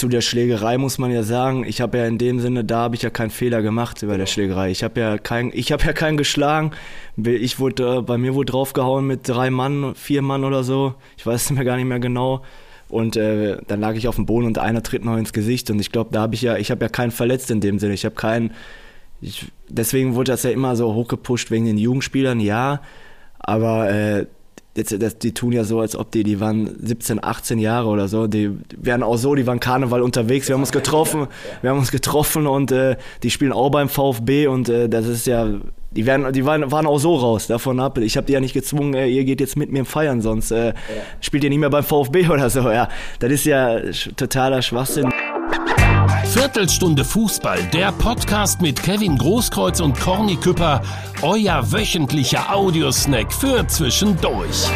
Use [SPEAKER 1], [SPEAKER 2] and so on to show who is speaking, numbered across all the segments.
[SPEAKER 1] zu der Schlägerei muss man ja sagen, ich habe ja in dem Sinne, da habe ich ja keinen Fehler gemacht über der Schlägerei. Ich habe ja kein, ich habe ja keinen geschlagen. Ich wurde, äh, bei mir wurde draufgehauen mit drei Mann, vier Mann oder so. Ich weiß es mir gar nicht mehr genau. Und äh, dann lag ich auf dem Boden und einer tritt noch ins Gesicht. Und ich glaube, da habe ich ja, ich habe ja keinen verletzt in dem Sinne. Ich habe keinen, ich, deswegen wurde das ja immer so hochgepusht wegen den Jugendspielern, ja. Aber äh, jetzt, das, die tun ja so, als ob die, die waren 17, 18 Jahre oder so, die werden auch so, die waren Karneval unterwegs, wir haben uns getroffen, wir haben uns getroffen und äh, die spielen auch beim VfB und äh, das ist ja, die, werden, die waren, waren auch so raus davon ab. Ich habe die ja nicht gezwungen, äh, ihr geht jetzt mit mir feiern, sonst äh, spielt ihr nicht mehr beim VfB oder so. Ja, das ist ja totaler Schwachsinn.
[SPEAKER 2] Viertelstunde Fußball, der Podcast mit Kevin Großkreuz und Corny Küpper, euer wöchentlicher Audiosnack für zwischendurch.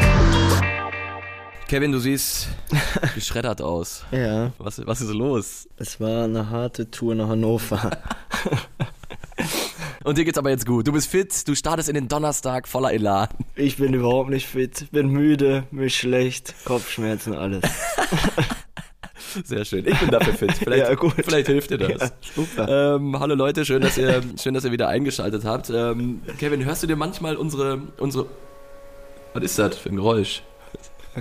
[SPEAKER 3] Kevin, du siehst geschreddert aus.
[SPEAKER 1] Ja.
[SPEAKER 3] Was, was ist los?
[SPEAKER 1] Es war eine harte Tour nach Hannover.
[SPEAKER 3] Und dir geht's aber jetzt gut. Du bist fit, du startest in den Donnerstag voller Elan.
[SPEAKER 1] Ich bin überhaupt nicht fit, bin müde, mir schlecht, Kopfschmerzen, alles.
[SPEAKER 3] Sehr schön. Ich bin dafür fit. Vielleicht, ja, vielleicht hilft dir das. Ja, super. Ähm, hallo Leute, schön, dass ihr, schön, dass ihr wieder eingeschaltet habt. Ähm, Kevin, hörst du dir manchmal unsere, unsere, was ist das für ein Geräusch?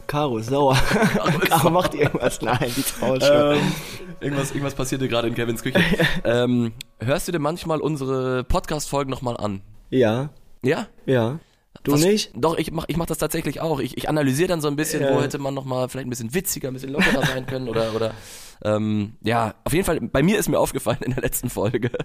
[SPEAKER 1] Caro ist sauer. Caro macht irgendwas. Nein, die traut schon.
[SPEAKER 3] Ähm, irgendwas, irgendwas passierte gerade in Kevins Küche. ähm, hörst du dir manchmal unsere Podcast-Folgen nochmal an?
[SPEAKER 1] Ja.
[SPEAKER 3] Ja?
[SPEAKER 1] Ja. Du
[SPEAKER 3] Was,
[SPEAKER 1] nicht?
[SPEAKER 3] Doch, ich mach, ich mach das tatsächlich auch. Ich, ich analysiere dann so ein bisschen, ja. wo hätte man nochmal vielleicht ein bisschen witziger, ein bisschen lockerer sein können oder, oder ähm, ja, auf jeden Fall, bei mir ist mir aufgefallen in der letzten Folge.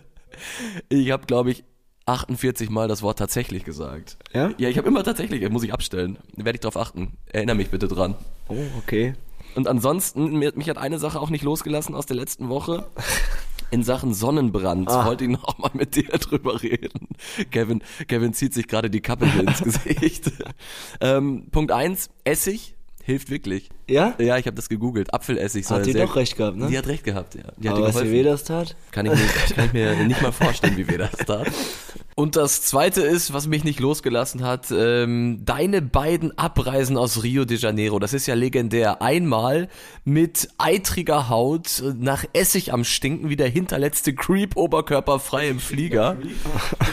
[SPEAKER 3] Ich habe, glaube ich, 48 Mal das Wort tatsächlich gesagt.
[SPEAKER 1] Ja?
[SPEAKER 3] Ja, ich habe immer tatsächlich, muss ich abstellen. Werde ich drauf achten. Erinnere mich bitte dran.
[SPEAKER 1] Oh, okay.
[SPEAKER 3] Und ansonsten, mich hat eine Sache auch nicht losgelassen aus der letzten Woche in Sachen Sonnenbrand ah. wollte ich noch mal mit dir drüber reden. Kevin, Kevin zieht sich gerade die Kappe ins Gesicht. ähm, Punkt eins: Essig hilft wirklich.
[SPEAKER 1] Ja?
[SPEAKER 3] Ja, ich habe das gegoogelt. Apfelessig soll
[SPEAKER 1] Hat die doch recht gehabt, ne?
[SPEAKER 3] Die hat recht gehabt, ja. Die
[SPEAKER 1] Aber du, wie weh das tat?
[SPEAKER 3] Kann ich, mir, kann ich mir nicht mal vorstellen, wie weh das tat. Und das zweite ist, was mich nicht losgelassen hat, ähm, deine beiden Abreisen aus Rio de Janeiro. Das ist ja legendär. Einmal mit eitriger Haut nach Essig am Stinken wie der hinterletzte Creep oberkörperfrei im Flieger.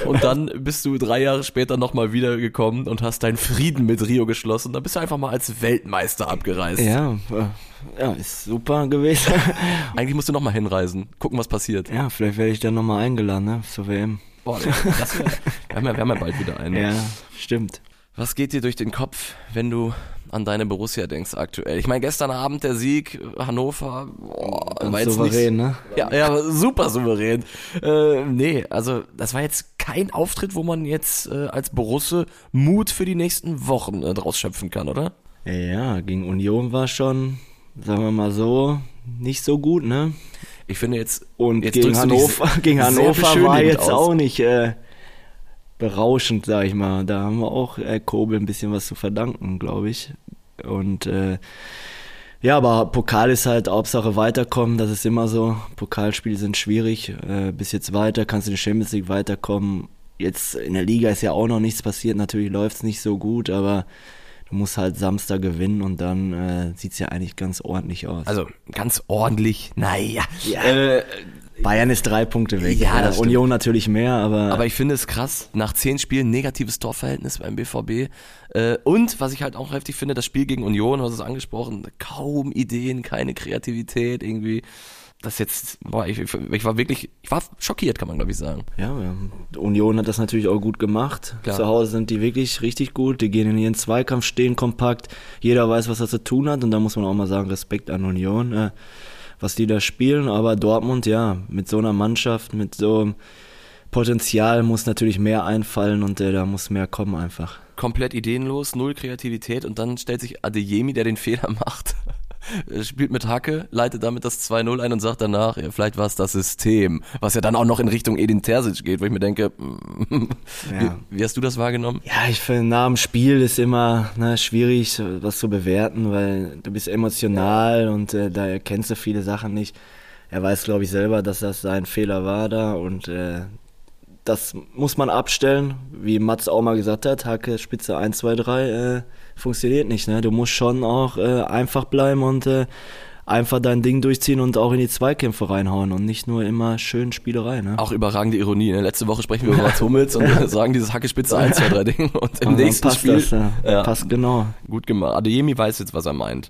[SPEAKER 3] Und dann bist du drei Jahre später nochmal wiedergekommen und hast deinen Frieden mit Rio geschlossen. Da bist du einfach mal als Weltmeister abgereist.
[SPEAKER 1] Ja, äh, ja, ist super gewesen.
[SPEAKER 3] Eigentlich musst du nochmal hinreisen, gucken, was passiert.
[SPEAKER 1] Ja, vielleicht werde ich dann nochmal eingeladen, ne, zur WM.
[SPEAKER 3] Boah, das wär, wir, haben ja, wir haben ja bald wieder einen.
[SPEAKER 1] Ja, stimmt.
[SPEAKER 3] Was geht dir durch den Kopf, wenn du an deine Borussia denkst aktuell? Ich meine, gestern Abend der Sieg, Hannover, boah,
[SPEAKER 1] war jetzt souverän,
[SPEAKER 3] nicht,
[SPEAKER 1] ne?
[SPEAKER 3] Ja, ja, super souverän. Äh, nee, also das war jetzt kein Auftritt, wo man jetzt äh, als Borusse Mut für die nächsten Wochen äh, draus schöpfen kann, oder?
[SPEAKER 1] Ja, gegen Union war schon, sagen wir mal so, nicht so gut, ne?
[SPEAKER 3] Ich finde jetzt.
[SPEAKER 1] Und
[SPEAKER 3] jetzt
[SPEAKER 1] gegen Hannover, gegen Hannover war jetzt aus. auch nicht äh, berauschend, sag ich mal. Da haben wir auch äh, Kobel ein bisschen was zu verdanken, glaube ich. Und äh, ja, aber Pokal ist halt Hauptsache weiterkommen, das ist immer so. Pokalspiele sind schwierig. Äh, bis jetzt weiter, kannst du in die Champions League weiterkommen. Jetzt in der Liga ist ja auch noch nichts passiert, natürlich läuft es nicht so gut, aber du musst halt Samstag gewinnen und dann äh, sieht es ja eigentlich ganz ordentlich aus.
[SPEAKER 3] Also ganz ordentlich, naja.
[SPEAKER 1] Ja. Äh, Bayern ist drei Punkte weg. Ja, ja Union natürlich mehr, aber.
[SPEAKER 3] Aber ich finde es krass, nach zehn Spielen negatives Torverhältnis beim BVB. Äh, und was ich halt auch heftig finde, das Spiel gegen Union, du hast es angesprochen, kaum Ideen, keine Kreativität irgendwie das jetzt, boah, ich, ich war wirklich, ich war schockiert, kann man glaube ich sagen.
[SPEAKER 1] Ja, Union hat das natürlich auch gut gemacht. Klar. Zu Hause sind die wirklich richtig gut. Die gehen in ihren Zweikampf, stehen kompakt. Jeder weiß, was er zu tun hat. Und da muss man auch mal sagen, Respekt an Union, äh, was die da spielen. Aber Dortmund, ja, mit so einer Mannschaft, mit so einem Potenzial muss natürlich mehr einfallen und äh, da muss mehr kommen einfach.
[SPEAKER 3] Komplett ideenlos, null Kreativität und dann stellt sich Adeyemi, der den Fehler macht spielt mit Hacke, leitet damit das 2-0 ein und sagt danach, ja, vielleicht war es das System, was ja dann auch noch in Richtung Edin Terzic geht, wo ich mir denke, ja. wie, wie, hast du das wahrgenommen?
[SPEAKER 1] Ja, ich finde, nach dem Spiel ist immer ne, schwierig, was zu bewerten, weil du bist emotional und äh, da erkennst du viele Sachen nicht. Er weiß, glaube ich, selber, dass das sein Fehler war da und äh, das muss man abstellen, wie Mats auch mal gesagt hat, Hacke, Spitze 1, 2, 3, äh, funktioniert nicht. Ne? Du musst schon auch äh, einfach bleiben und äh, einfach dein Ding durchziehen und auch in die Zweikämpfe reinhauen und nicht nur immer schön Spielerei. Ne?
[SPEAKER 3] Auch überragende Ironie. Ne? Letzte Woche sprechen wir über Mats Hummels und sagen dieses Hackespitze 1, 2, 3 Ding und im
[SPEAKER 1] Und
[SPEAKER 3] nächsten
[SPEAKER 1] passt
[SPEAKER 3] Spiel.
[SPEAKER 1] das, ja.
[SPEAKER 3] Ja.
[SPEAKER 1] Passt genau.
[SPEAKER 3] Gut gemacht. Adeyemi weiß jetzt, was er meint.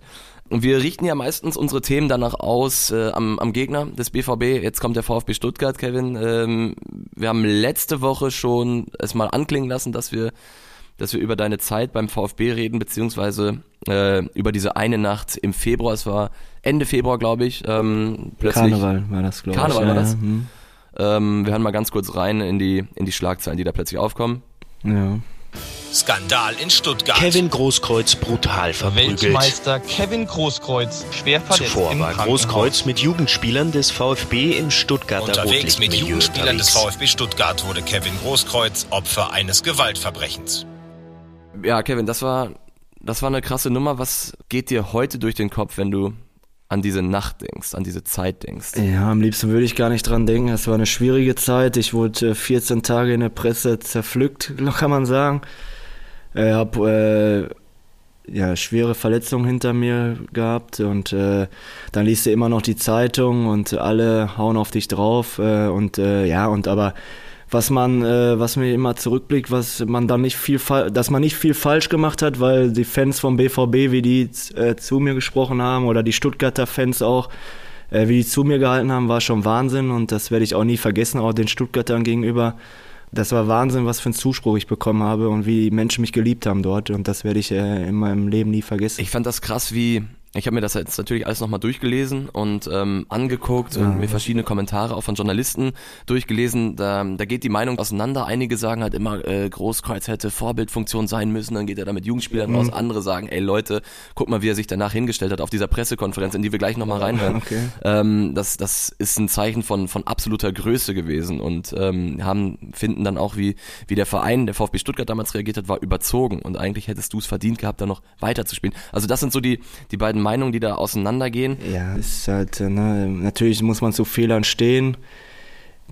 [SPEAKER 3] Und wir richten ja meistens unsere Themen danach aus äh, am, am Gegner des BVB. Jetzt kommt der VfB Stuttgart, Kevin. Ähm, wir haben letzte Woche schon es mal anklingen lassen, dass wir, dass wir über deine Zeit beim VfB reden, beziehungsweise äh, über diese eine Nacht im Februar. Es war Ende Februar, glaube ich. Ähm, plötzlich.
[SPEAKER 1] Karneval war das, glaube ich.
[SPEAKER 3] Karneval war
[SPEAKER 1] ja,
[SPEAKER 3] das?
[SPEAKER 1] Ja. Hm.
[SPEAKER 3] Ähm, wir hören mal ganz kurz rein in die in die Schlagzeilen, die da plötzlich aufkommen.
[SPEAKER 1] ja.
[SPEAKER 4] Skandal in Stuttgart.
[SPEAKER 5] Kevin Großkreuz brutal verprügelt.
[SPEAKER 6] Weltmeister Kevin Großkreuz schwer verletzt
[SPEAKER 5] Zuvor war. Großkreuz mit Jugendspielern des VfB im Stuttgarter
[SPEAKER 4] Unterwegs mit Jugendspielern des. VfB Stuttgart wurde Kevin Großkreuz Opfer eines Gewaltverbrechens.
[SPEAKER 3] Ja, Kevin, das war das war eine krasse Nummer. Was geht dir heute durch den Kopf, wenn du an diese Nacht denkst, an diese Zeit denkst?
[SPEAKER 1] Ja, am liebsten würde ich gar nicht dran denken. Es war eine schwierige Zeit. Ich wurde äh, 14 Tage in der Presse zerpflückt, kann man sagen. Ich habe äh, ja, schwere Verletzungen hinter mir gehabt und äh, dann liest du immer noch die Zeitung und alle hauen auf dich drauf äh, und äh, ja und aber was man äh, was mir immer zurückblickt, was man dann nicht viel dass man nicht viel falsch gemacht hat, weil die Fans vom BVB, wie die äh, zu mir gesprochen haben oder die Stuttgarter Fans auch äh, wie die zu mir gehalten haben, war schon Wahnsinn und das werde ich auch nie vergessen, auch den Stuttgartern gegenüber. Das war Wahnsinn, was für einen Zuspruch ich bekommen habe und wie die Menschen mich geliebt haben dort und das werde ich äh, in meinem Leben nie vergessen.
[SPEAKER 3] Ich fand das krass, wie ich habe mir das jetzt natürlich alles nochmal durchgelesen und ähm, angeguckt und mir verschiedene Kommentare auch von Journalisten durchgelesen. Da, da geht die Meinung auseinander. Einige sagen halt immer, äh, Großkreuz hätte Vorbildfunktion sein müssen, dann geht er da mit Jugendspielern raus. Andere sagen, ey Leute, guck mal, wie er sich danach hingestellt hat auf dieser Pressekonferenz, in die wir gleich nochmal reinhören.
[SPEAKER 1] Okay.
[SPEAKER 3] Ähm, das, das ist ein Zeichen von, von absoluter Größe gewesen und ähm, haben, finden dann auch, wie, wie der Verein, der VfB Stuttgart damals reagiert hat, war überzogen und eigentlich hättest du es verdient gehabt, da noch weiterzuspielen. Also das sind so die, die beiden Meinungen, die da auseinandergehen.
[SPEAKER 1] Ja, ist halt, äh, ne, natürlich muss man zu Fehlern stehen.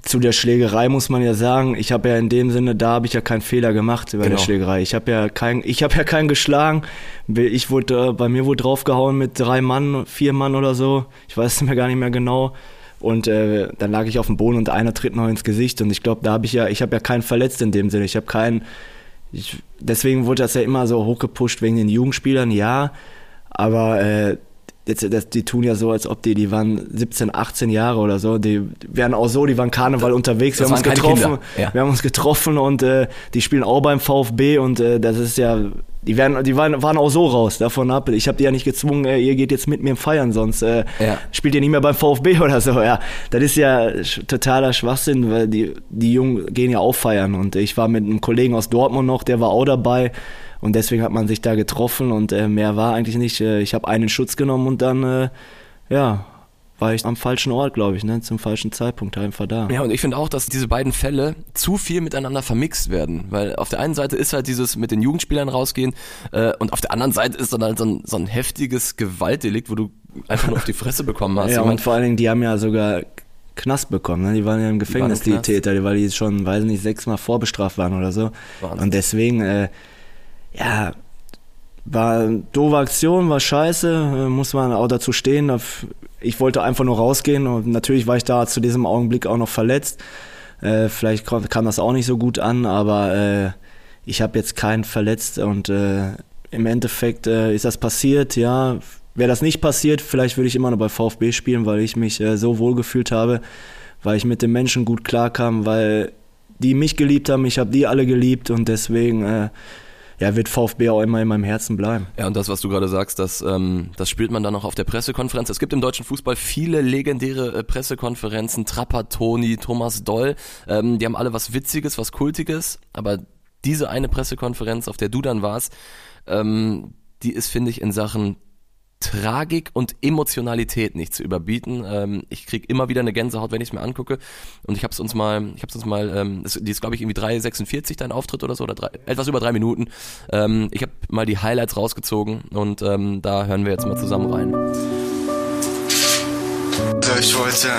[SPEAKER 1] Zu der Schlägerei muss man ja sagen, ich habe ja in dem Sinne, da habe ich ja keinen Fehler gemacht bei
[SPEAKER 3] Genau.
[SPEAKER 1] der Schlägerei. Ich habe ja kein, ich habe ja keinen geschlagen. Ich wurde, äh, bei mir wurde draufgehauen mit drei Mann, vier Mann oder so. Ich weiß es mir gar nicht mehr genau. Und äh, dann lag ich auf dem Boden und einer tritt noch ins Gesicht. Und ich glaube, da habe ich ja, ich habe ja keinen verletzt in dem Sinne. Ich habe keinen, ich, deswegen wurde das ja immer so hochgepusht wegen den Jugendspielern, ja. Aber äh, jetzt, das, die tun ja so, als ob die, die waren 17, 18 Jahre oder so. Die werden auch so, die waren Karneval unterwegs. Wir
[SPEAKER 3] das
[SPEAKER 1] haben uns getroffen.
[SPEAKER 3] Ja.
[SPEAKER 1] Wir haben uns getroffen und äh, die spielen auch beim VfB und äh, das ist ja, die werden, die waren, waren auch so raus davon ab. Ich habe die ja nicht gezwungen, äh, ihr geht jetzt mit mir feiern, sonst äh,
[SPEAKER 3] Ja.
[SPEAKER 1] spielt ihr nicht mehr beim VfB oder so. Ja, das ist ja totaler Schwachsinn, weil die die Jungen gehen ja auch feiern und ich war mit einem Kollegen aus Dortmund noch, der war auch dabei. Und deswegen hat man sich da getroffen und äh, mehr war eigentlich nicht. Äh, ich habe einen Schutz genommen und dann, äh, ja, war ich am falschen Ort, glaube ich, ne? zum falschen Zeitpunkt einfach da.
[SPEAKER 3] Ja, und ich finde auch, dass diese beiden Fälle zu viel miteinander vermixt werden. Weil auf der einen Seite ist halt dieses mit den Jugendspielern rausgehen äh, und auf der anderen Seite ist dann halt so ein, so ein heftiges Gewaltdelikt, wo du einfach nur auf die Fresse bekommen hast.
[SPEAKER 1] Ja,
[SPEAKER 3] mein,
[SPEAKER 1] und vor allen Dingen, die haben ja sogar Knast bekommen. Ne? Die waren ja im Gefängnis,
[SPEAKER 3] im
[SPEAKER 1] die. Täter, die- weil die schon, weiß nicht, sechsmal vorbestraft waren oder so.
[SPEAKER 3] Wahnsinn.
[SPEAKER 1] Und deswegen, äh, ja, war eine doofe Aktion, war scheiße, äh, muss man auch dazu stehen. Ich wollte einfach nur rausgehen und natürlich war ich da zu diesem Augenblick auch noch verletzt. Äh, vielleicht kam, das auch nicht so gut an, aber äh, ich habe jetzt keinen verletzt und äh, im Endeffekt äh, ist das passiert, ja. Wäre das nicht passiert, vielleicht würde ich immer noch bei VfB spielen, weil ich mich äh, so wohl gefühlt habe, weil ich mit den Menschen gut klarkam, weil die mich geliebt haben, ich habe die alle geliebt und deswegen ja, wird VfB auch immer in meinem Herzen bleiben.
[SPEAKER 3] Ja, und das, was du gerade sagst, das, ähm, das spürt man dann auch auf der Pressekonferenz. Es gibt im deutschen Fußball viele legendäre äh, Pressekonferenzen. Trapattoni, Thomas Doll, ähm, die haben alle was Witziges, was Kultiges. Aber diese eine Pressekonferenz, auf der du dann warst, ähm, die ist, finde ich, in Sachen Tragik und Emotionalität nicht zu überbieten. Ähm, ich krieg immer wieder eine Gänsehaut, wenn ich es mir angucke. Und ich habe es uns mal, ich habe uns mal, ähm, die ist glaube ich irgendwie 3,46 dein Auftritt oder so oder drei, etwas über drei Minuten. Ähm, ich habe mal die Highlights rausgezogen und ähm, da hören wir jetzt mal zusammen rein.
[SPEAKER 1] Ich wollte äh,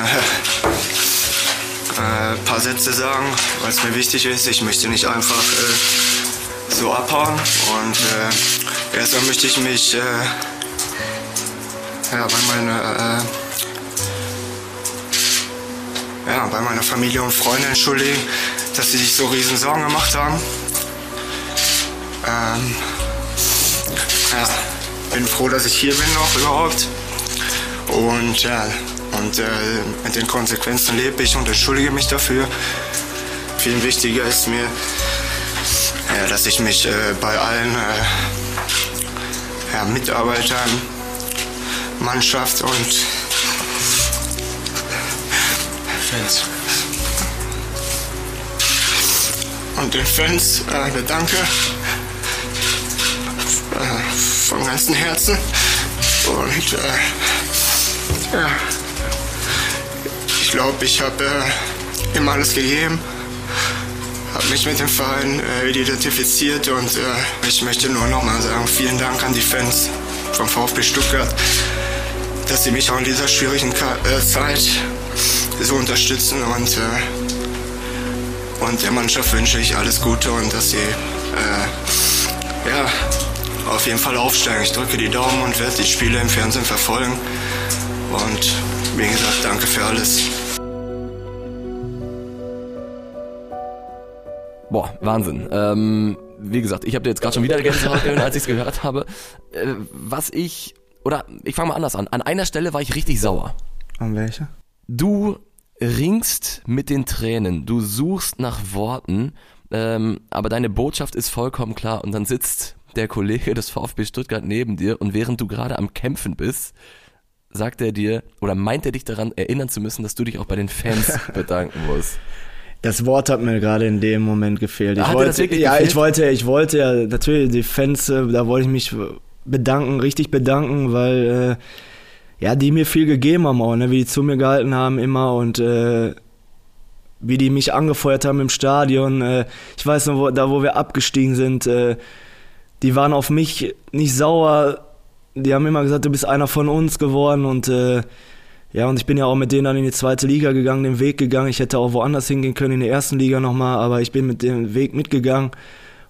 [SPEAKER 1] ein paar Sätze sagen, es mir wichtig ist. Ich möchte nicht einfach äh, so abhauen. Und äh, erstmal möchte ich mich äh,
[SPEAKER 7] ja, bei meiner, äh, ja, bei meiner Familie und Freunde entschuldigen, dass sie sich so riesen Sorgen gemacht haben. Ähm, ja, bin froh, dass ich hier bin noch überhaupt. Und ja, und äh, mit den Konsequenzen lebe ich und entschuldige mich dafür. Viel wichtiger ist mir, ja, dass ich mich äh, bei allen äh, ja, Mitarbeitern, Mannschaft und Fans. Und den Fans äh, bedanke äh, von ganzem Herzen. Und äh, ja, ich glaube, ich habe äh, immer alles gegeben, habe mich mit dem Verein äh, identifiziert und äh, ich möchte nur nochmal sagen, vielen Dank an die Fans vom VfB Stuttgart, dass sie mich auch in dieser schwierigen äh, Zeit so unterstützen und, äh, und der Mannschaft wünsche ich alles Gute und dass sie äh, ja, auf jeden Fall aufsteigen. Ich drücke die Daumen und werde die Spiele im Fernsehen verfolgen. Und wie gesagt, danke für alles.
[SPEAKER 3] Boah, Wahnsinn. Ähm, wie gesagt, ich habe jetzt gerade schon wieder Gänsehaut als ich es gehört habe. Äh, was ich, oder ich fange mal anders an. An einer Stelle war ich richtig sauer.
[SPEAKER 1] An welcher?
[SPEAKER 3] Du ringst mit den Tränen, du suchst nach Worten, ähm, aber deine Botschaft ist vollkommen klar und dann sitzt der Kollege des VfB Stuttgart neben dir und während du gerade am Kämpfen bist, sagt er dir oder meint er dich daran erinnern zu müssen, dass du dich auch bei den Fans bedanken musst.
[SPEAKER 1] Das Wort hat mir gerade in dem Moment gefehlt. Ich wollte, ja,
[SPEAKER 3] gefehlt?
[SPEAKER 1] ich wollte, ich wollte ja natürlich die Fans, äh, da wollte ich mich bedanken, richtig bedanken, weil äh, ja die mir viel gegeben haben auch, ne, wie die zu mir gehalten haben immer und äh, wie die mich angefeuert haben im Stadion. Äh, ich weiß noch, wo, da wo wir abgestiegen sind, äh, die waren auf mich nicht sauer. Die haben immer gesagt, du bist einer von uns geworden und äh, ja, und ich bin ja auch mit denen dann in die zweite Liga gegangen, den Weg gegangen. Ich hätte auch woanders hingehen können, in der ersten Liga nochmal, aber ich bin mit dem Weg mitgegangen.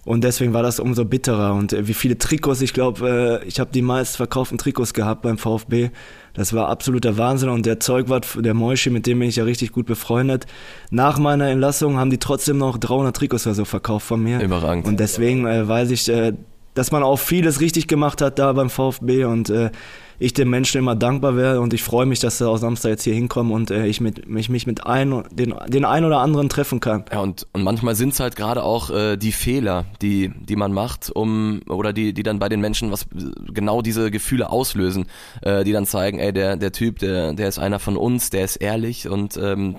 [SPEAKER 1] Und deswegen war das umso bitterer. Und äh, wie viele Trikots, ich glaube, äh, ich habe die meist verkauften Trikots gehabt beim VfB. Das war absoluter Wahnsinn. Und der Zeugwart, der Moischi, mit dem bin ich ja richtig gut befreundet. Nach meiner Entlassung haben die trotzdem noch 300 Trikots oder so verkauft von mir.
[SPEAKER 3] Überragend.
[SPEAKER 1] Und deswegen äh, weiß ich, dass man auch vieles richtig gemacht hat da beim VfB und äh, ich den Menschen immer dankbar wäre und ich freue mich, dass sie auch Samstag jetzt hier hinkommen und äh, ich mit, mich, mich mit ein, den, den einen oder anderen treffen kann.
[SPEAKER 3] Ja, und, und manchmal sind es halt gerade auch äh, die Fehler, die, die man macht, um oder die, die dann bei den Menschen was genau diese Gefühle auslösen, äh, die dann zeigen, ey, der, der Typ, der, der ist einer von uns, der ist ehrlich und ähm,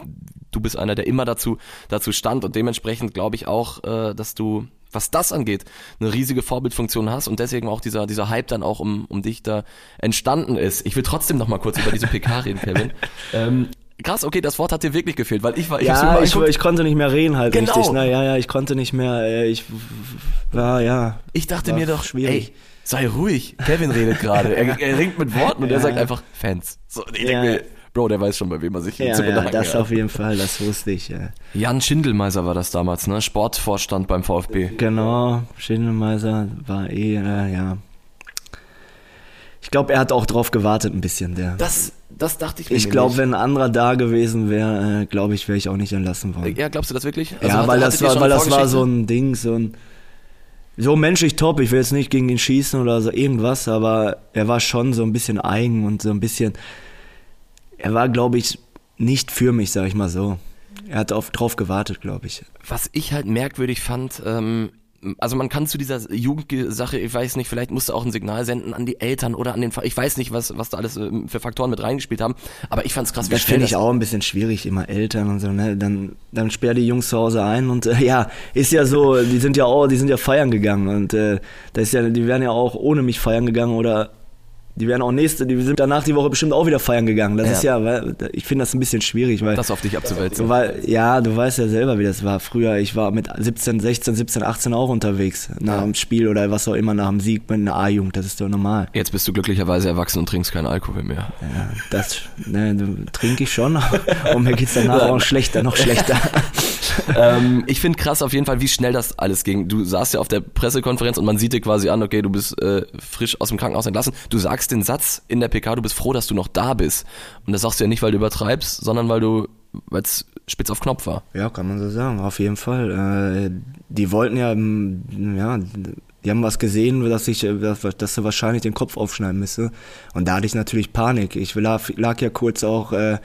[SPEAKER 3] du bist einer, der immer dazu, dazu stand und dementsprechend glaube ich auch, äh, dass du was das angeht, eine riesige Vorbildfunktion hast und deswegen auch dieser, dieser Hype dann auch um, um dich da entstanden ist. Ich will trotzdem noch mal kurz über diese PK reden, Kevin. Ähm, krass, okay, das Wort hat dir wirklich gefehlt, weil ich war, ich
[SPEAKER 1] ja, ich, ich konnte nicht mehr reden halt
[SPEAKER 3] Genau.
[SPEAKER 1] richtig. Ne? Ja, ja, ich konnte nicht mehr. äh, Ich war, ja.
[SPEAKER 3] Ich dachte mir doch,
[SPEAKER 1] schwierig.
[SPEAKER 3] ey, sei ruhig. Kevin redet gerade. Er, er ringt mit Worten und er
[SPEAKER 1] Ja.
[SPEAKER 3] sagt einfach Fans. So, ich
[SPEAKER 1] Ja.
[SPEAKER 3] denke mir, Bro, der weiß schon, bei wem er sich
[SPEAKER 1] Ja,
[SPEAKER 3] zu
[SPEAKER 1] ja,
[SPEAKER 3] bedanken
[SPEAKER 1] das
[SPEAKER 3] hat.
[SPEAKER 1] auf jeden Fall, das wusste ich. Ja.
[SPEAKER 3] Jan Schindelmeiser war das damals, ne? Sportvorstand beim VfB.
[SPEAKER 1] Genau, Schindelmeiser war eh, äh, ja. Ich glaube, er hat auch drauf gewartet ein bisschen, der.
[SPEAKER 3] Das, das dachte ich mir
[SPEAKER 1] ich glaube, wenn ein anderer da gewesen wäre, äh, glaube ich, wäre ich auch nicht entlassen worden.
[SPEAKER 3] Ja, glaubst du das wirklich? Also
[SPEAKER 1] ja,
[SPEAKER 3] hat-
[SPEAKER 1] weil das war, weil das war so
[SPEAKER 3] Vorgeschichte?
[SPEAKER 1] ein Ding, so ein so menschlich top. Ich will jetzt nicht gegen ihn schießen oder so irgendwas, aber er war schon so ein bisschen eigen und so ein bisschen. Er war, glaube ich, nicht für mich, sag ich mal so. Er hat auf, drauf gewartet, glaube ich.
[SPEAKER 3] Was ich halt merkwürdig fand, ähm, also man kann zu dieser Jugendsache, ich weiß nicht, vielleicht musste auch ein Signal senden an die Eltern oder an den, ich weiß nicht, was, was da alles ähm, für Faktoren mit reingespielt haben, aber ich fand's krass, wie
[SPEAKER 1] Das finde ich auch ein bisschen schwierig, immer Eltern und so, ne? Dann, dann sperr die Jungs zu Hause ein und äh, ja, ist ja so, die sind ja auch, die sind ja feiern gegangen und äh, das ist ja, die wären ja auch ohne mich feiern gegangen oder die wären auch nächste, die sind danach die Woche bestimmt auch wieder feiern gegangen. Das
[SPEAKER 3] Ja.
[SPEAKER 1] ist ja, weil, ich finde das ein bisschen schwierig, weil
[SPEAKER 3] das auf dich abzuwälzen.
[SPEAKER 1] weil, ja, du weißt ja selber, wie das war. Früher, ich war mit 17, 16, 17, 18 auch unterwegs. Nach dem Spiel oder was auch immer, nach dem Sieg mit einer A-Jugend. Das ist doch normal.
[SPEAKER 3] Jetzt bist du glücklicherweise erwachsen und trinkst keinen Alkohol mehr.
[SPEAKER 1] Ja, das ne, trinke ich schon. Und mir geht's danach auch schlechter, noch schlechter.
[SPEAKER 3] ähm, ich finde krass auf jeden Fall, wie schnell das alles ging. Du saßt ja auf der Pressekonferenz und man sieht dir quasi an, okay, du bist äh, frisch aus dem Krankenhaus entlassen. Du sagst den Satz in der PK, du bist froh, dass du noch da bist. Und das sagst du ja nicht, weil du übertreibst, sondern weil du, weil es spitz auf Knopf war.
[SPEAKER 1] Ja, kann man so sagen, auf jeden Fall. Äh, die wollten ja, mm, ja, die haben was gesehen, dass ich, dass, dass sie wahrscheinlich den Kopf aufschneiden müsse. Und da hatte ich natürlich Panik. Ich lag, lag ja kurz auch, äh,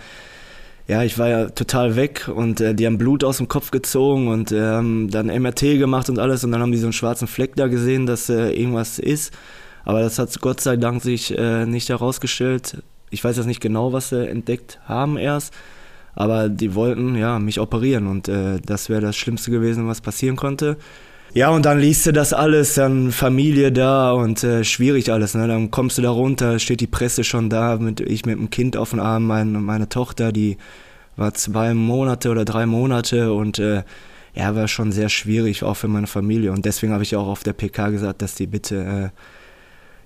[SPEAKER 1] ja, ich war ja total weg und äh, die haben Blut aus dem Kopf gezogen und äh, haben dann MRT gemacht und alles und dann haben die so einen schwarzen Fleck da gesehen, dass äh, irgendwas ist. Aber das hat Gott sei Dank sich äh, nicht herausgestellt. Ich weiß jetzt nicht genau, was sie entdeckt haben erst, aber die wollten ja mich operieren und äh, das wäre das Schlimmste gewesen, was passieren konnte. Ja, und dann liest du das alles, dann Familie da und äh, schwierig alles. Ne? Dann kommst du da runter, steht die Presse schon da, mit, ich mit dem Kind auf dem Arm, mein, meine Tochter, die war zwei Monate oder drei Monate und äh, ja, war schon sehr schwierig, auch für meine Familie. Und deswegen habe ich auch auf der PK gesagt, dass die bitte,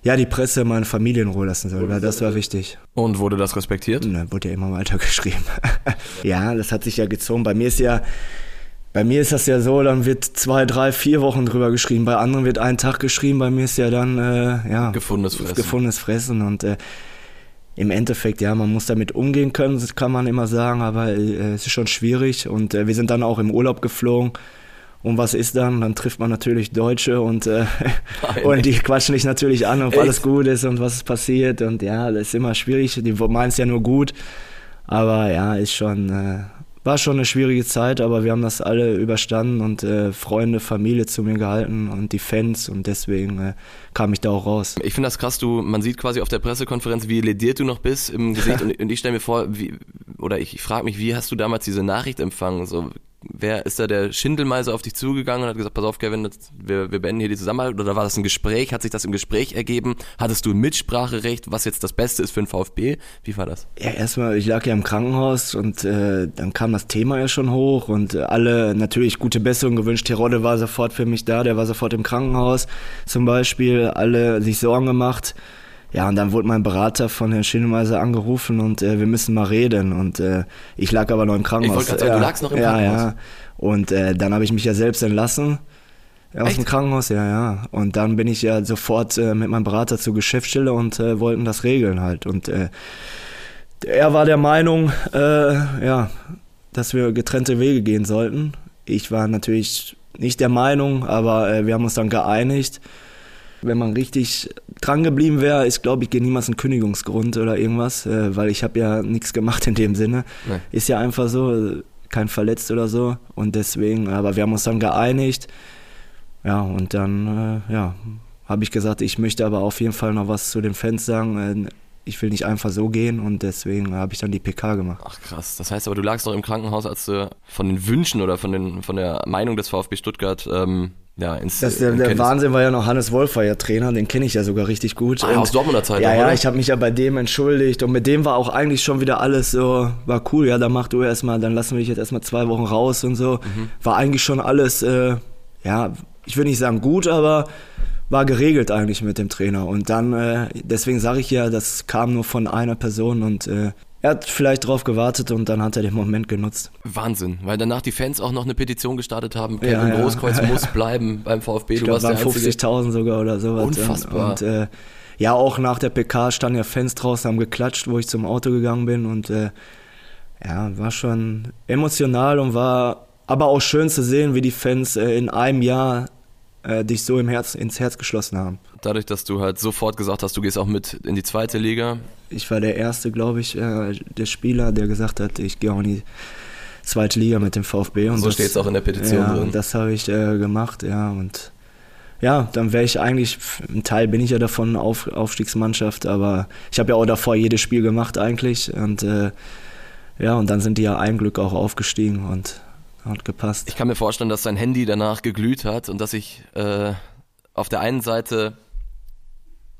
[SPEAKER 1] äh, ja, die Presse meine Familie in Ruhe lassen soll, weil das war wichtig.
[SPEAKER 3] Und wurde das respektiert?
[SPEAKER 1] Ne, wurde ja immer weiter geschrieben. ja, das hat sich ja gezogen. Bei mir ist ja, bei mir ist das ja so, dann wird zwei, drei, vier Wochen drüber geschrieben. Bei anderen wird ein Tag geschrieben. Bei mir ist ja dann äh, ja
[SPEAKER 3] gefundenes Fressen.
[SPEAKER 1] Gefundenes Fressen und äh, im Endeffekt, ja, man muss damit umgehen können, das kann man immer sagen, aber äh, es ist schon schwierig und äh, wir sind dann auch im Urlaub geflogen. Und was ist dann? Dann trifft man natürlich Deutsche und, äh, und die quatschen dich natürlich an, ob Echt? alles gut ist und was ist passiert. Und ja, das ist immer schwierig. Die meinen es ja nur gut. Aber ja, ist schon, äh, war schon eine schwierige Zeit, aber wir haben das alle überstanden und äh, Freunde, Familie zu mir gehalten und die Fans und deswegen äh, kam ich da auch raus.
[SPEAKER 3] Ich finde das krass, du, man sieht quasi auf der Pressekonferenz, wie lediert du noch bist im Gesicht und, und ich stelle mir vor, wie, oder ich, ich frage mich, wie hast du damals diese Nachricht empfangen? So, wer ist da der Schindelmeiser auf dich zugegangen und hat gesagt, pass auf, Kevin, das, wir, wir beenden hier die Zusammenarbeit? Oder war das ein Gespräch? Hat sich das im Gespräch ergeben? Hattest du ein Mitspracherecht, was jetzt das Beste ist für den VfB? Wie war das?
[SPEAKER 1] Ja, erstmal, ich lag ja im Krankenhaus und äh, dann kam das Thema ja schon hoch und äh, alle natürlich gute Besserung gewünscht. Terodde war sofort für mich da, der war sofort im Krankenhaus zum Beispiel. Alle sich Sorgen gemacht. Ja, und dann wurde mein Berater von Herrn Schindelmeiser angerufen und äh, wir müssen mal reden. Und äh, ich lag aber noch im Krankenhaus.
[SPEAKER 3] Ich wollte gerade sagen, ja, du lagst noch im
[SPEAKER 1] ja,
[SPEAKER 3] Krankenhaus.
[SPEAKER 1] Ja, Und äh, dann habe ich mich ja selbst entlassen. Aus
[SPEAKER 3] Echt?
[SPEAKER 1] dem Krankenhaus, ja, ja. Und dann bin ich ja sofort äh, mit meinem Berater zur Geschäftsstelle und äh, wollten das regeln halt. Und äh, er war der Meinung, ja, dass wir getrennte Wege gehen sollten. Ich war natürlich nicht der Meinung, aber wir haben uns dann geeinigt. Wenn man richtig dran geblieben wäre, ist, glaube ich, niemals ein Kündigungsgrund oder irgendwas, äh, weil ich habe ja nichts gemacht in dem Sinne.
[SPEAKER 3] Nee.
[SPEAKER 1] Ist ja einfach so, kein verletzt oder so. Und deswegen, aber wir haben uns dann geeinigt. Ja, und dann, äh, ja, habe ich gesagt, ich möchte aber auf jeden Fall noch was zu den Fans sagen. Äh, ich will nicht einfach so gehen und deswegen habe ich dann die PK gemacht.
[SPEAKER 3] Ach krass, das heißt aber, du lagst noch im Krankenhaus, als du von den Wünschen oder von, den, von der Meinung des VfB Stuttgart ähm, ja, ins
[SPEAKER 1] Das, der,
[SPEAKER 3] in
[SPEAKER 1] der
[SPEAKER 3] Kenntnis-
[SPEAKER 1] Wahnsinn war ja noch Hannes Wolf war ja Trainer, den kenne ich ja sogar richtig gut.
[SPEAKER 3] Ah, ja, aus Dortmunder Zeit
[SPEAKER 1] Ja, ja, ich habe mich ja bei dem entschuldigt und mit dem war auch eigentlich schon wieder alles so, war cool, ja, dann mach du erstmal, dann lassen wir dich jetzt erstmal zwei Wochen raus und so.
[SPEAKER 3] Mhm.
[SPEAKER 1] War eigentlich schon alles, äh, ja, ich will nicht sagen gut, aber war geregelt eigentlich mit dem Trainer. Und dann, äh, deswegen sage ich ja, das kam nur von einer Person und äh, er hat vielleicht drauf gewartet und dann hat er den Moment genutzt.
[SPEAKER 3] Wahnsinn, weil danach die Fans auch noch eine Petition gestartet haben.
[SPEAKER 1] Ja,
[SPEAKER 3] Kevin
[SPEAKER 1] ja.
[SPEAKER 3] Großkreuz muss bleiben beim VfB.
[SPEAKER 1] Ich
[SPEAKER 3] du
[SPEAKER 1] glaube,
[SPEAKER 3] warst
[SPEAKER 1] waren
[SPEAKER 3] der Einzige.
[SPEAKER 1] 50.000 sogar oder sowas.
[SPEAKER 3] Unfassbar.
[SPEAKER 1] Und, äh, ja, auch nach der PK standen ja Fans draußen, haben geklatscht, wo ich zum Auto gegangen bin. Und äh, ja, war schon emotional und war aber auch schön zu sehen, wie die Fans äh, in einem Jahr äh, dich so im Herz, ins Herz geschlossen haben.
[SPEAKER 3] Dadurch, dass du halt sofort gesagt hast, du gehst auch mit in die zweite Liga.
[SPEAKER 1] Ich war der erste, glaube ich, äh, der Spieler, der gesagt hat, ich gehe auch in die zweite Liga mit dem VfB. Und
[SPEAKER 3] So
[SPEAKER 1] das-
[SPEAKER 3] steht's auch in der Petition
[SPEAKER 1] ja,
[SPEAKER 3] drin.
[SPEAKER 1] Das habe ich äh, gemacht, ja. Und ja, dann wäre ich eigentlich, ein Teil bin ich ja davon, Auf, Aufstiegsmannschaft, aber ich habe ja auch davor jedes Spiel gemacht eigentlich. Und äh, ja, und dann sind die ja ein Glück auch aufgestiegen und hat gepasst.
[SPEAKER 3] Ich kann mir vorstellen, dass dein Handy danach geglüht hat und dass sich äh, auf der einen Seite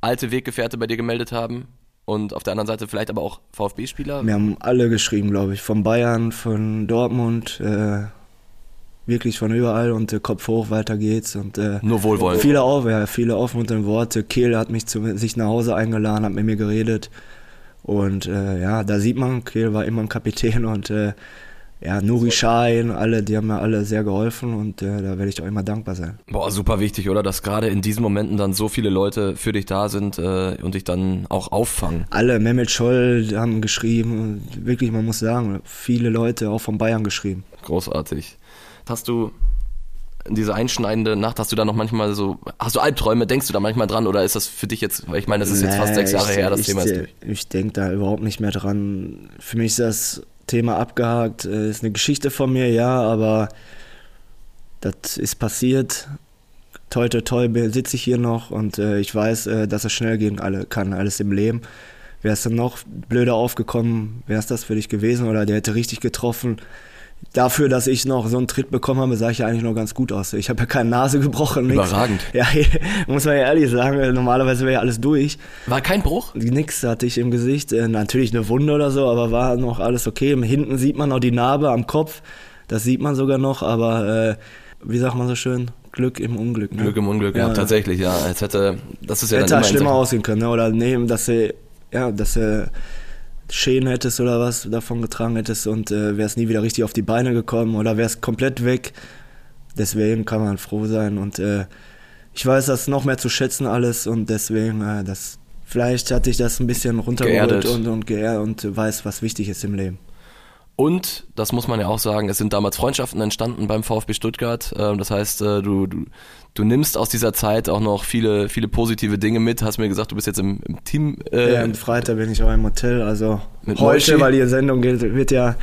[SPEAKER 3] alte Weggefährte bei dir gemeldet haben und auf der anderen Seite vielleicht aber auch VfB-Spieler.
[SPEAKER 1] Wir haben alle geschrieben, glaube ich, von Bayern, von Dortmund, äh, wirklich von überall und äh, Kopf hoch, weiter geht's. Und äh,
[SPEAKER 3] Nur wohlwollend.
[SPEAKER 1] Viele, auf, ja, viele aufmunternde Worte. Kehl hat mich zu sich nach Hause eingeladen, hat mit mir geredet. Und äh, ja, da sieht man, Kehl war immer ein Kapitän und äh, ja, Nuri Schein, alle, die haben mir alle sehr geholfen und äh, da werde ich auch immer dankbar sein.
[SPEAKER 3] Boah, super wichtig, oder? Dass gerade in diesen Momenten dann so viele Leute für dich da sind äh, und dich dann auch auffangen.
[SPEAKER 1] Alle, Mehmet Scholl haben geschrieben, wirklich, man muss sagen, viele Leute auch von Bayern geschrieben.
[SPEAKER 3] Großartig. Hast du diese einschneidende Nacht, hast du da noch manchmal so, hast du Albträume, denkst du da manchmal dran oder ist das für dich jetzt, weil ich meine, das ist jetzt fast
[SPEAKER 1] Nee,
[SPEAKER 3] sechs Jahre
[SPEAKER 1] ich,
[SPEAKER 3] her, das
[SPEAKER 1] ich,
[SPEAKER 3] Thema ist durch.
[SPEAKER 1] Ich denke da überhaupt nicht mehr dran. Für mich ist das Thema abgehakt. Äh, Ist eine Geschichte von mir, ja, aber das ist passiert. Toi, toi, toi, sitze ich hier noch und äh, ich weiß, äh, dass es schnell gehen alle, kann, alles im Leben. Wäre es dann noch blöder aufgekommen, wäre es das für dich gewesen oder der hätte richtig getroffen. Dafür, dass ich noch so einen Tritt bekommen habe, sah ich ja eigentlich noch ganz gut aus. Ich habe ja keine Nase gebrochen. Nix.
[SPEAKER 3] Überragend.
[SPEAKER 1] Ja, muss man ja ehrlich sagen, äh, normalerweise wäre ja alles durch.
[SPEAKER 3] War kein Bruch?
[SPEAKER 1] Nix hatte ich im Gesicht. Äh, natürlich eine Wunde oder so, aber war noch alles okay. Hinten sieht man noch die Narbe am Kopf. Das sieht man sogar noch, aber äh, wie sagt man so schön? Glück im Unglück. Ne?
[SPEAKER 3] Glück im Unglück, ja,
[SPEAKER 1] Ja.
[SPEAKER 3] tatsächlich, ja. Als hätte, das ist ja
[SPEAKER 1] Hätte
[SPEAKER 3] dann
[SPEAKER 1] halt
[SPEAKER 3] immer
[SPEAKER 1] schlimmer aussehen können, ne? Oder nehmen, dass du, ja, dass du Schäden hättest oder was davon getragen hättest und äh, wärst nie wieder richtig auf die Beine gekommen oder wärst komplett weg. Deswegen kann man froh sein und äh, ich weiß das noch mehr zu schätzen alles und deswegen, äh, das, vielleicht hatte ich das ein bisschen runtergeholt und, und, geer und weiß, was wichtig ist im Leben.
[SPEAKER 3] Und, das muss man ja auch sagen, es sind damals Freundschaften entstanden beim VfB Stuttgart. Ähm, Das heißt, äh, du, du, du nimmst aus dieser Zeit auch noch viele, viele positive Dinge mit. Hast mir gesagt, du bist jetzt im, im Team. Äh,
[SPEAKER 1] Ja, und Freitag bin ich auch im Hotel. Also heute,
[SPEAKER 3] Moischi?
[SPEAKER 1] weil die Sendung wird ja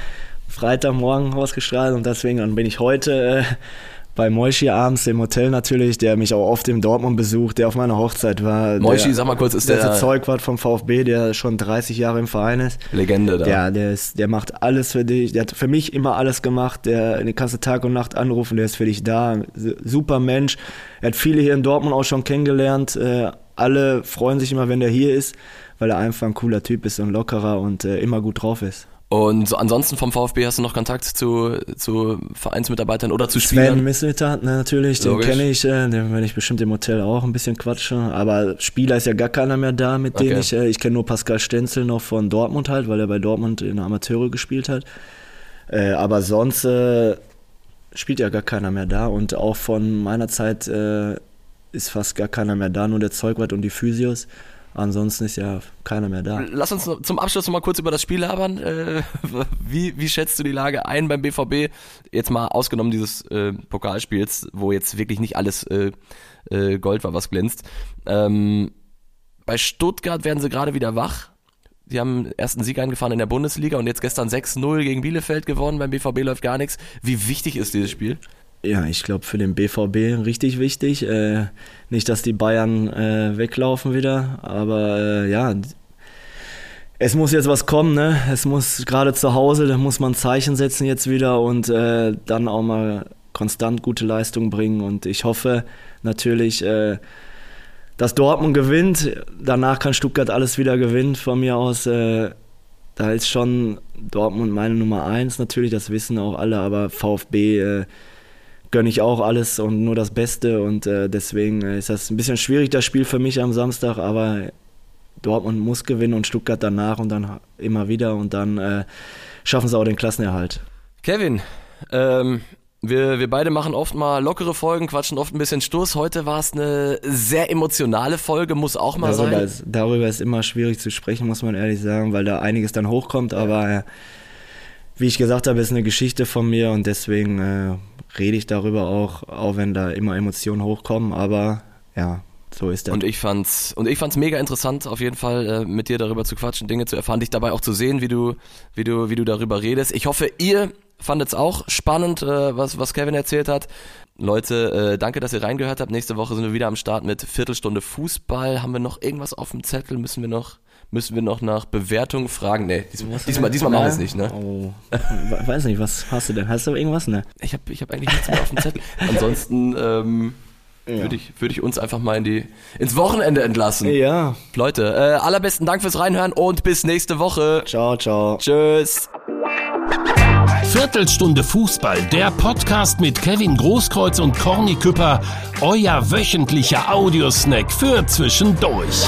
[SPEAKER 1] Freitagmorgen ausgestrahlt und deswegen bin ich heute äh, bei Moischi abends im Hotel natürlich, der mich auch oft in Dortmund besucht, der auf meiner Hochzeit war.
[SPEAKER 3] Moischi,
[SPEAKER 1] der,
[SPEAKER 3] sag mal kurz, ist
[SPEAKER 1] der,
[SPEAKER 3] der-
[SPEAKER 1] Zeugwart vom VfB, der schon 30 Jahre im Verein ist.
[SPEAKER 3] Legende da.
[SPEAKER 1] Ja, der, ist, der macht alles für dich. Der hat für mich immer alles gemacht. Der, den kannst du Tag und Nacht anrufen, der ist für dich da. Super Mensch. Er hat viele hier in Dortmund auch schon kennengelernt. Äh, alle freuen sich immer, wenn der hier ist, weil er einfach ein cooler Typ ist und lockerer und äh, immer gut drauf ist.
[SPEAKER 3] Und so ansonsten vom VfB hast du noch Kontakt zu, zu Vereinsmitarbeitern oder zu
[SPEAKER 1] Sven
[SPEAKER 3] Spielern?
[SPEAKER 1] Misseltat, ne, natürlich, den kenne ich, äh, den werde ich bestimmt im Hotel auch ein bisschen quatschen. Aber Spieler ist ja gar keiner mehr da, mit
[SPEAKER 3] Okay.
[SPEAKER 1] denen ich, äh, ich kenne nur Pascal Stenzel noch von Dortmund halt, weil er bei Dortmund in der Amateure gespielt hat. Äh, aber sonst äh, spielt ja gar keiner mehr da und auch von meiner Zeit äh, ist fast gar keiner mehr da, nur der Zeugwart und die Physios. Ansonsten ist ja keiner mehr da.
[SPEAKER 3] Lass uns zum Abschluss noch mal kurz über das Spiel labern. Äh, wie, wie schätzt du die Lage ein beim BVB? Jetzt mal ausgenommen dieses äh, Pokalspiels, wo jetzt wirklich nicht alles äh, äh, Gold war, was glänzt. Ähm, bei Stuttgart werden sie gerade wieder wach. Die haben den ersten Sieg eingefahren in der Bundesliga und jetzt gestern 6-0 gegen Bielefeld gewonnen. Beim BVB läuft gar nichts. Wie wichtig ist dieses Spiel?
[SPEAKER 1] Ja, ich glaube für den BVB richtig wichtig. Äh, nicht, dass die Bayern äh, weglaufen wieder, aber äh, ja, es muss jetzt was kommen, ne? Es muss gerade zu Hause, da muss man Zeichen setzen jetzt wieder und äh, dann auch mal konstant gute Leistung bringen. Und ich hoffe natürlich, äh, dass Dortmund gewinnt. Danach kann Stuttgart alles wieder gewinnen von mir aus. Äh, da ist schon Dortmund meine Nummer eins natürlich, das wissen auch alle, aber VfB äh, gönne ich auch alles und nur das Beste und äh, deswegen äh, ist das ein bisschen schwierig, das Spiel für mich am Samstag, aber Dortmund muss gewinnen und Stuttgart danach und dann immer wieder und dann äh, schaffen sie auch den Klassenerhalt.
[SPEAKER 3] Kevin, ähm, wir, wir beide machen oft mal lockere Folgen, quatschen oft ein bisschen Stoß. Heute war es eine sehr emotionale Folge, muss auch mal
[SPEAKER 1] Darüber
[SPEAKER 3] sein.
[SPEAKER 1] ist, darüber ist immer schwierig zu sprechen, muss man ehrlich sagen, weil da einiges dann hochkommt, aber äh, wie ich gesagt habe, ist eine Geschichte von mir und deswegen äh, rede ich darüber auch, auch wenn da immer Emotionen hochkommen, aber ja, so ist das.
[SPEAKER 3] Und ich fand's und ich fand's mega interessant, auf jeden Fall äh, mit dir darüber zu quatschen, Dinge zu erfahren, dich dabei auch zu sehen, wie du, wie du, wie du darüber redest. Ich hoffe, ihr fandet's auch spannend, äh, was, was Kevin erzählt hat. Leute, äh, danke, dass ihr reingehört habt. Nächste Woche sind wir wieder am Start mit Viertelstunde Fußball. Haben wir noch irgendwas auf dem Zettel? Müssen wir noch, müssen wir noch nach Bewertung fragen? Nee, diesmal, diesmal, diesmal machen wir es nicht, ne?
[SPEAKER 1] Oh, we- weiß nicht, was hast du denn? Hast du irgendwas, ne?
[SPEAKER 3] Ich habe ich hab eigentlich nichts mehr auf dem Zettel. Ansonsten ähm, würde ich, würd ich uns einfach mal in die, ins Wochenende entlassen.
[SPEAKER 1] Ja.
[SPEAKER 3] Leute, äh, allerbesten Dank fürs Reinhören und bis nächste Woche.
[SPEAKER 1] Ciao, ciao.
[SPEAKER 3] Tschüss.
[SPEAKER 2] Viertelstunde Fußball, der Podcast mit Kevin Großkreuz und Corny Küpper, euer wöchentlicher Audiosnack für zwischendurch.